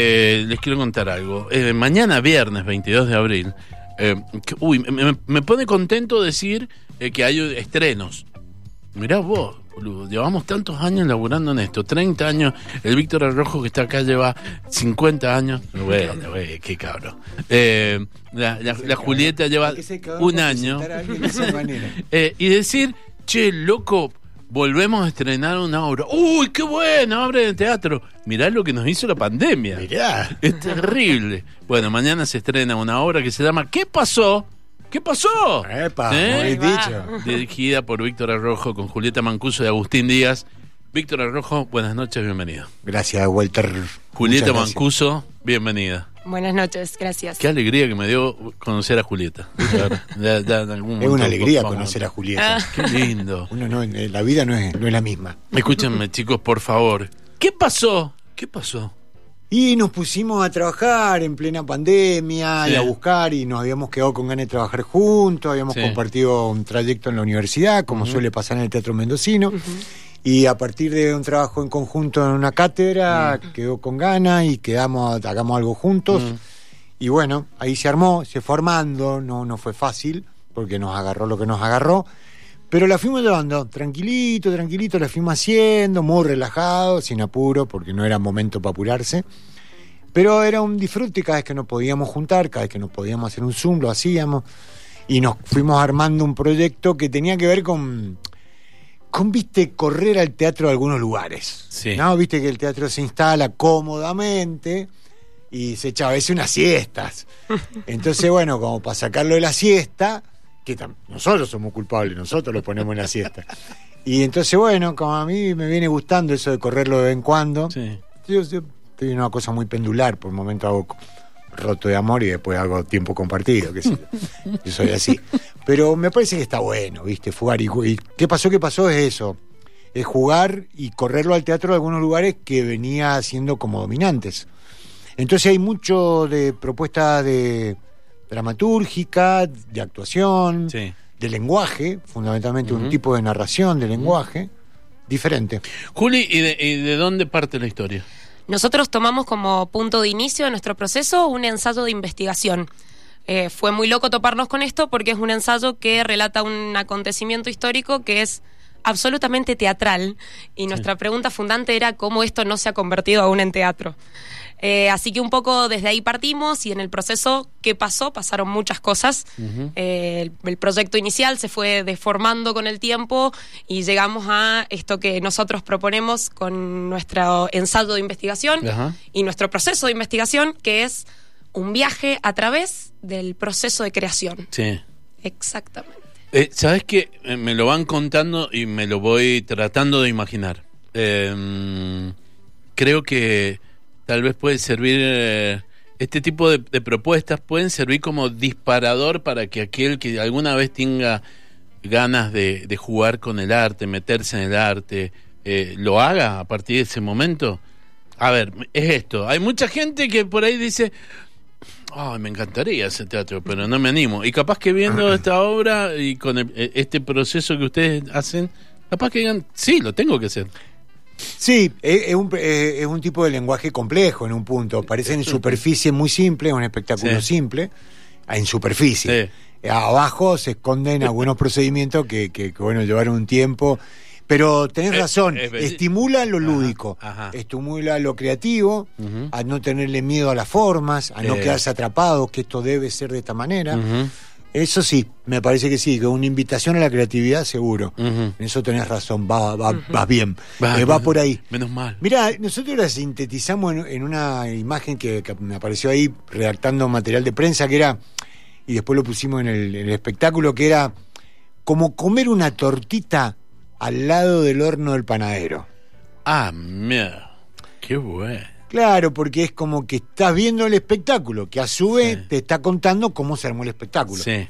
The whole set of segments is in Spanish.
eh, les quiero contar algo. Eh, mañana, viernes 22 de abril, eh, que- uy, me, me pone contento decir que hay estrenos. Mirá vos, boludo, llevamos tantos años laburando en esto, 30 años. El Víctor Arrojo que está acá lleva 50 años. Bueno, güey, qué cabrón. La, la- la Julieta lleva un año. y decir, che, loco, volvemos a estrenar una obra. ¡Uy, qué buena obra de teatro! Mirá lo que nos hizo la pandemia. Mirá. Es terrible. Bueno, mañana se estrena una obra que se llama ¿Qué pasó? ¿Qué pasó? Epa, ¿Eh? muy dicho. Dirigida por Víctor Arrojo con Julieta Mancuso y Agustín Díaz. Víctor Arrojo, buenas noches, bienvenido. Gracias, Walter. Julieta. Mancuso, bienvenida. Buenas noches, gracias. Qué alegría que me dio conocer a Julieta. Ya- ya en algún Es una alegría conocer a Julieta. Ah. Qué lindo. Uno no, eh, la vida no es, no es la misma. Escúchenme, chicos, por favor. ¿Qué pasó? ¿Qué pasó? Y nos pusimos a trabajar en plena pandemia Sí. y a buscar y nos habíamos quedado con ganas de trabajar juntos, habíamos Sí. compartido un trayecto en la universidad, como suele pasar en el Teatro Mendocino. Y a partir de un trabajo en conjunto en una cátedra, quedó con ganas y quedamos, hagamos algo juntos. Y bueno, ahí se armó, se fue armando, no, no fue fácil, porque nos agarró lo que nos agarró. Pero la fuimos llevando, tranquilito, tranquilito, la fuimos haciendo, muy relajado, sin apuro, porque no era momento para apurarse. Pero era un disfrute cada vez que nos podíamos juntar, cada vez que nos podíamos hacer un Zoom, lo hacíamos. Y nos fuimos armando un proyecto que tenía que ver con, con viste, correr al teatro de algunos lugares. Sí. ¿No? Viste que el teatro se instala cómodamente y se echa a veces unas siestas. Entonces, bueno, como para sacarlo de la siesta, que nosotros somos culpables, nosotros lo ponemos en la siesta. Y entonces, bueno, como a mí me viene gustando eso de correrlo de vez en cuando, Sí. yo, yo estoy en una cosa muy pendular, por un momento hago roto de amor y después hago tiempo compartido, sé yo. Yo soy así. Pero me parece que está bueno, ¿viste? Jugar y, ¿qué pasó? ¿Qué pasó? Es eso. Es jugar y correrlo al teatro de algunos lugares que venía siendo como dominantes. Entonces hay mucho de propuesta de dramatúrgica, de actuación, Sí. de lenguaje, fundamentalmente un tipo de narración de lenguaje diferente. Juli, ¿y de, y de dónde parte la historia? Nosotros tomamos como punto de inicio de nuestro proceso un ensayo de investigación. Eh, fue muy loco toparnos con esto porque es un ensayo que relata un acontecimiento histórico que es absolutamente teatral y nuestra pregunta fundante era cómo esto no se ha convertido aún en teatro. Eh, así que un poco desde ahí partimos y en el proceso, ¿qué pasó? Pasaron muchas cosas. Eh, el, el proyecto inicial se fue deformando con el tiempo y llegamos a esto que nosotros proponemos con nuestro ensayo de investigación y nuestro proceso de investigación, que es un viaje a través del proceso de creación. Sí. Exactamente. Eh, ¿Sabes qué? Eh, me lo van contando y me lo voy tratando de imaginar. Eh, creo que tal vez puede servir, eh, este tipo de, de propuestas pueden servir como disparador para que aquel que alguna vez tenga ganas de, de jugar con el arte, meterse en el arte, lo haga a partir de ese momento. A ver, es esto. Hay mucha gente que por ahí dice, Ay, me encantaría ese teatro, pero no me animo. Y capaz que viendo esta obra y con el- eh, este proceso que ustedes hacen, capaz que digan, sí, lo tengo que hacer. Sí, es, es un, es un tipo de lenguaje complejo en un punto. Parece en superficie muy simple, un espectáculo Sí. simple, en superficie. Abajo se esconden algunos procedimientos que, que, que, bueno, llevaron un tiempo. Pero tenés Eh, razón, eh, estimula lo Ajá, lúdico, ajá. estimula lo creativo, a no tenerle miedo a las formas, a no Eh. quedarse atrapado, que esto debe ser de esta manera. Eso sí, me parece que sí, que una invitación a la creatividad seguro. En eso tenés razón, va, va, va bien, Va, Eh, va por ahí. Menos mal. Mira, nosotros la sintetizamos en, en una imagen que, que me apareció ahí redactando material de prensa que era, y después lo pusimos en el, en el espectáculo, que era como comer una tortita al lado del horno del panadero. Ah, mira. Qué bueno. Claro, porque es como que estás viendo el espectáculo, que a su vez Sí. te está contando cómo se armó el espectáculo. Sí,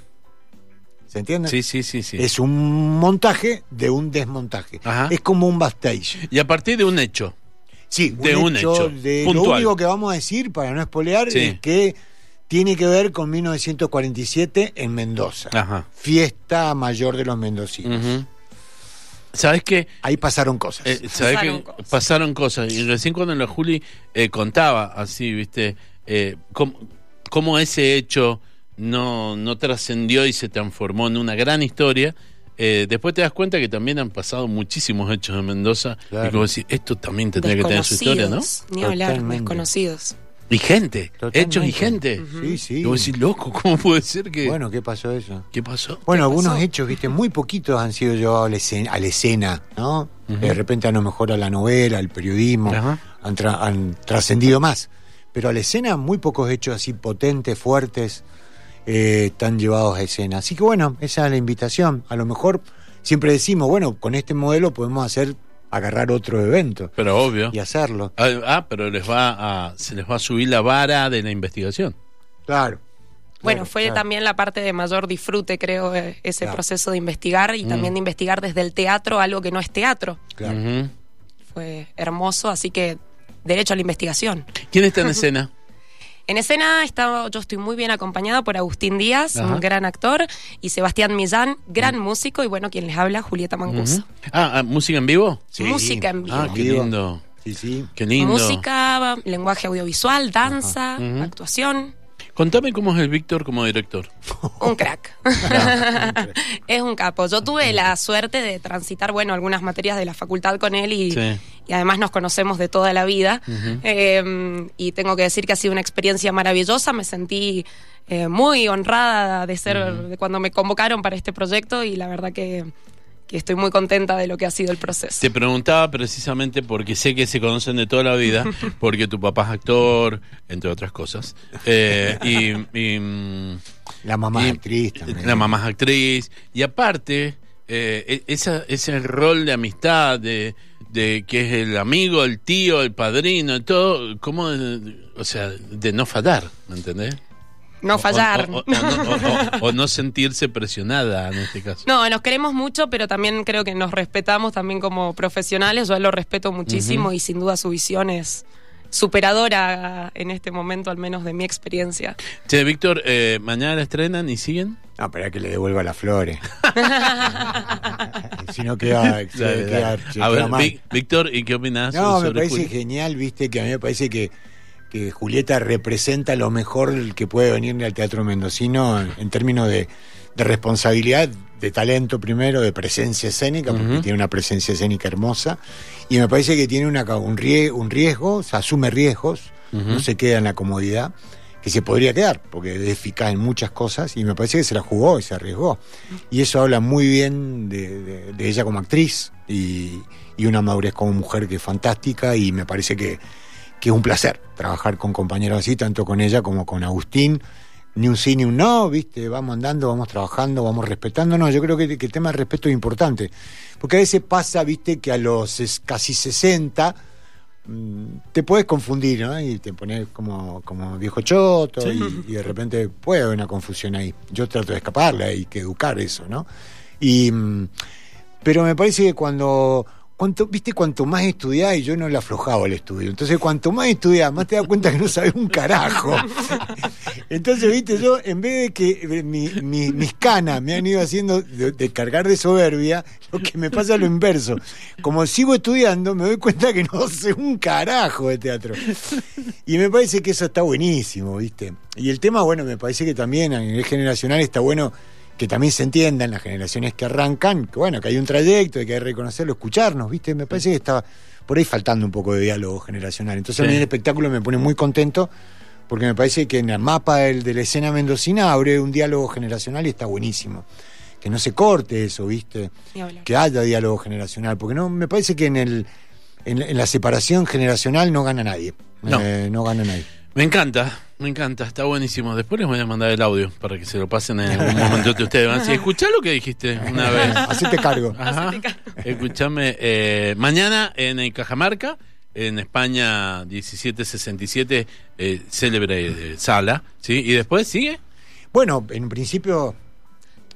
¿Se entiende? sí, sí, sí. sí. Es un montaje de un desmontaje. Ajá. Es como un backstage. Y a partir de un hecho. Sí, De un hecho de- puntual. Lo único que vamos a decir, para no espolear, Sí. es que tiene que ver con 1947 en Mendoza. Ajá. Fiesta mayor de los mendocinos. ¿Sabes qué? Ahí pasaron cosas. Eh, ¿sabés Pasaron que cosas. pasaron cosas? Y recién cuando la Juli eh, contaba así, ¿viste? Eh, cómo, cómo ese hecho no, no trascendió y se transformó en una gran historia. eh, después te das cuenta que también han pasado muchísimos hechos en Mendoza. Claro. Y como decir, esto también tendría que tener su historia, ¿no? Ni hablar, Totalmente. desconocidos. Y gente, Totalmente. hechos y gente. Sí, sí. Y vos decís, loco, ¿cómo puede ser que.? Bueno, ¿qué pasó eso? ¿Qué pasó? Bueno, ¿Qué algunos pasó? hechos, viste, muy poquitos han sido llevados a la escena, a la escena, ¿no? De repente a lo mejor a la novela, al periodismo, Ajá. han, tra- han trascendido más. Pero a la escena muy pocos hechos así potentes, fuertes, eh, están llevados a escena. Así que bueno, esa es la invitación. A lo mejor siempre decimos, bueno, con este modelo podemos hacer, agarrar otro evento Pero obvio. y hacerlo. Ah, ah, pero les va a, se les va a subir la vara de la investigación. Claro. Bueno, Claro, fue claro. también la parte de mayor disfrute, creo, eh, ese Claro. proceso de investigar y Mm. también de investigar desde el teatro algo que no es teatro. Claro. Fue hermoso, así que derecho a la investigación. ¿Quién está en escena? En escena está, yo estoy muy bien acompañada por Agustín Díaz, Ajá. un gran actor, y Sebastián Millán, gran músico, y bueno, quien les habla, Julieta Mancuso. Ah, ah, ¿música en vivo? Sí. Música en vivo. Ah, qué lindo. Sí, sí. Qué lindo. Música, lenguaje audiovisual, danza, actuación. Contame cómo es el Víctor como director. Un crack. es un capo. Yo tuve la suerte de transitar, bueno, algunas materias de la facultad con él y, Sí. y además nos conocemos de toda la vida. Eh, y tengo que decir que ha sido una experiencia maravillosa. Me sentí eh, muy honrada de ser, de cuando me convocaron para este proyecto y la verdad que, que estoy muy contenta de lo que ha sido el proceso. Te preguntaba precisamente porque sé que se conocen de toda la vida, porque tu papá es actor, entre otras cosas. Eh, y, y, La mamá y- es actriz también. La mamá es actriz. Y aparte, eh, e- esa, ese rol de amistad, de, de que es el amigo, el tío, el padrino, todo, como, o sea, de no fallar, ¿me entendés? No fallar. O, o- o no, o- o- o no sentirse presionada en este caso. No, nos queremos mucho, pero también creo que nos respetamos también como profesionales. Yo a él lo respeto muchísimo y sin duda su visión es superadora en este momento, al menos de mi experiencia. Che, Víctor, eh, mañana la estrenan y siguen. No, para que le devuelva las flores. si no queda, A queda ver, Víctor, ¿y qué opinas No, me sobre parece Juli? genial, viste, que a mí me parece que, que Julieta representa lo mejor que puede venirle al teatro mendocino en, en términos de, de responsabilidad, de talento primero, de presencia escénica, porque tiene una presencia escénica hermosa, y me parece que tiene una, un, rie- un riesgo, o sea, asume riesgos, no se queda en la comodidad, que se podría quedar, porque es eficaz en muchas cosas, y me parece que se la jugó y se arriesgó. Y eso habla muy bien de, de- de ella como actriz y, y una madurez como mujer que es fantástica, y me parece que, que es un placer trabajar con compañeros así, tanto con ella como con Agustín. Ni un sí ni un no, ¿viste? Vamos andando, vamos trabajando, vamos respetándonos. Yo creo que, que el tema del respeto es importante. Porque a veces pasa, ¿viste? Que a los casi 60 mm, te puedes confundir, ¿no? Y te pones como, como viejo choto Sí. y, y de repente puede haber una confusión ahí. Yo trato de escaparle, hay que educar eso, ¿no? Y, mm, pero me parece que cuando, cuanto, viste, cuanto más estudiás, y yo no le aflojaba el estudio, entonces cuanto más estudiás, más te das cuenta que no sabes un carajo. Entonces, viste, yo en vez de que mi- mi- mis canas me han ido haciendo de, de cargar de soberbia, lo que me pasa es lo inverso. Como sigo estudiando, me doy cuenta que no sé un carajo de teatro. Y me parece que eso está buenísimo, ¿viste? Y el tema, bueno, me parece que también a nivel generacional está bueno que también se entiendan las generaciones que arrancan, que bueno, que hay un trayecto, que hay que reconocerlo, escucharnos, ¿viste? Me parece que está por ahí faltando un poco de diálogo generacional. Entonces a mí el espectáculo me pone muy contento porque me parece que en el mapa del- de la escena mendocina abre un diálogo generacional y está buenísimo. Que no se corte eso, ¿viste? Que haya diálogo generacional, porque no me parece que en el en, en la separación generacional no gana nadie. No. Eh, no gana nadie. Me encanta, me encanta, está buenísimo. Después les voy a mandar el audio para que se lo pasen en algún momento de ustedes. Van a decir, escuchá lo que dijiste una vez. Hacete cargo. Ajá. Escúchame, eh, mañana en el Cajamarca, en España 1767, eh, célebre eh, sala, ¿sí? Y después sigue. Bueno, en principio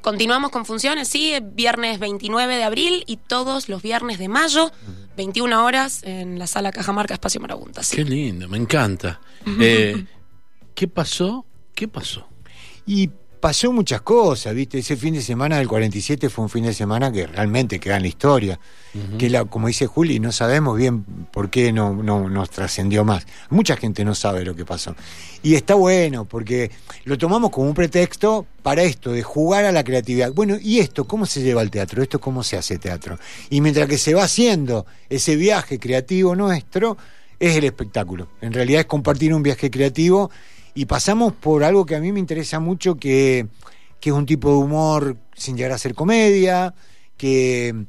Continuamos con funciones, sí, viernes 29 de abril y todos los viernes de mayo, 21 horas, en la sala Cajamarca Espacio Marabunta. Sí. Qué lindo, me encanta. Eh, ¿Qué pasó? ¿Qué pasó? Y pasó muchas cosas, ¿viste? Ese fin de semana del 47 fue un fin de semana que realmente queda en la historia. Que, la, como dice Juli, no sabemos bien por qué no, no nos trascendió más. Mucha gente no sabe lo que pasó. Y está bueno, porque lo tomamos como un pretexto para esto, de jugar a la creatividad. Bueno, ¿y esto cómo se lleva al teatro? ¿Esto cómo se hace teatro? Y mientras que se va haciendo ese viaje creativo nuestro, es el espectáculo. En realidad es compartir un viaje creativo y pasamos por algo que a mí me interesa mucho, que, que es un tipo de humor sin llegar a ser comedia, que,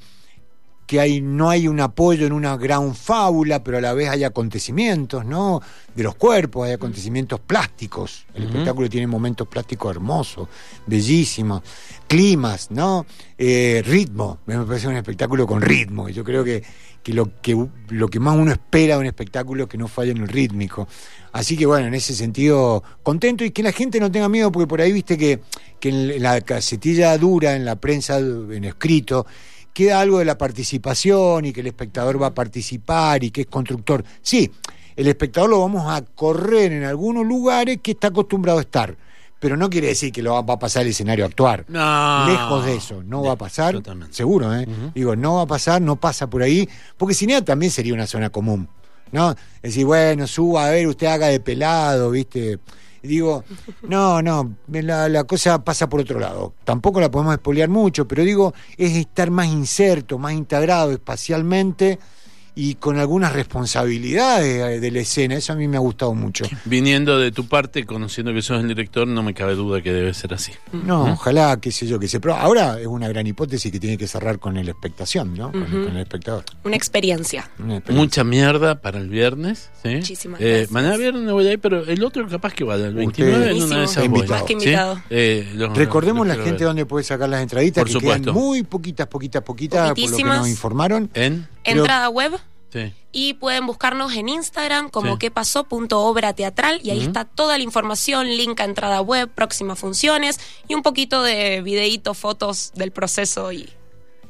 que hay, no hay un apoyo en una gran fábula, pero a la vez hay acontecimientos, ¿no? De los cuerpos, hay acontecimientos plásticos. El espectáculo tiene momentos plásticos hermosos, bellísimos, climas, ¿no? Eh, ritmo. Me parece un espectáculo con ritmo. Y yo creo que, que, lo, que lo que más uno espera de un espectáculo es que no falle en el rítmico. Así que bueno, en ese sentido, contento y que la gente no tenga miedo, porque por ahí viste que, que en la casetilla dura, en la prensa, en escrito, queda algo de la participación y que el espectador va a participar y que es constructor. Sí, el espectador lo vamos a correr en algunos lugares que está acostumbrado a estar. Pero no quiere decir que lo va a pasar el escenario a actuar. No. Lejos de eso, no va a pasar. Totalmente. Seguro, ¿eh? Digo, no va a pasar, no pasa por ahí, porque Cinea también sería una zona común. ¿no? Es decir, bueno, suba a ver, usted haga de pelado, ¿viste? Digo, no, no, la, la, cosa pasa por otro lado. Tampoco la podemos espolear mucho, pero digo, es estar más inserto, más integrado espacialmente y con algunas responsabilidades de la escena. Eso a mí me ha gustado mucho. Viniendo de tu parte, conociendo que sos el director, no me cabe duda que debe ser así. No, ¿Mm? ojalá, qué sé yo, que se... Pero ahora es una gran hipótesis que tiene que cerrar con la expectación, ¿no? Con, uh -huh. con el espectador. Una experiencia. una experiencia. Mucha mierda para el viernes. ¿sí? Muchísimas eh, gracias. Mañana viernes no voy a ir, pero el otro capaz que vaya, el 29 en una de esas voy. Más que invitado. Eh, los- Recordemos los la gente ver. donde puede sacar las entraditas, Por que supuesto. quedan muy poquitas, poquitas, poquitas, por lo que nos informaron. ¿En? Creo- Entrada web Sí. y pueden buscarnos en Instagram como Sí. qué pasó punto obra teatral y ahí está toda la información, link a entrada web, próximas funciones y un poquito de videitos, fotos del proceso y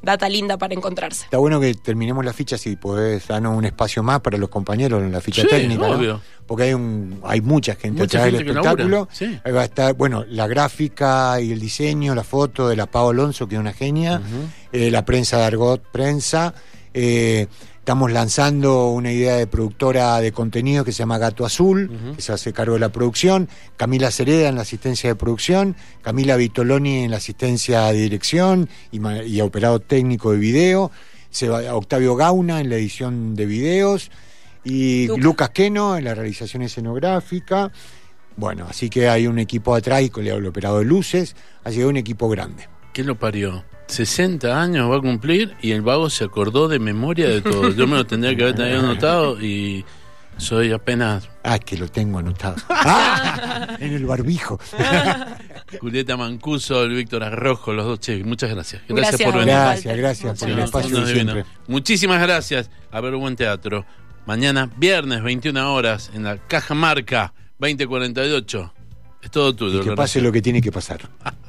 data linda para encontrarse. Está bueno que terminemos la ficha si podés darnos un espacio más para los compañeros en la ficha Sí, técnica. Porque hay un hay mucha gente Mucha atrás del gente que espectáculo. sí. Ahí va a estar, bueno, la gráfica y el diseño, la foto de la Pau Alonso, que es una genia, eh, la prensa de Argot Prensa. eh, estamos lanzando una idea de productora de contenido que se llama Gato Azul, que se hace cargo de la producción, Camila Cereda en la asistencia de producción, Camila Vitoloni en la asistencia de dirección y, operado técnico de video, se va- Octavio Gauna en la edición de videos y Lucas. Lucas Queno en la realización escenográfica. Bueno, así que hay un equipo atrás y con el operado de luces, así que hay un equipo grande. ¿Qué lo parió? 60 años va a cumplir y el vago se acordó de memoria de todo. Yo me lo tendría que haber tenido anotado y soy apenas Ah, que lo tengo anotado. Ah, en el barbijo. Julieta Mancuso, el Víctor Arrojo, los dos che, Muchas gracias. Gracias, Gracias, por venir. Gracias, gracias Muchas por el gracias. espacio siempre. Muchísimas gracias. A ver, buen teatro. Mañana, viernes, 21 horas, en la Caja Marca, 2048. Es todo tuyo. Y que pase lo que tiene que pasar.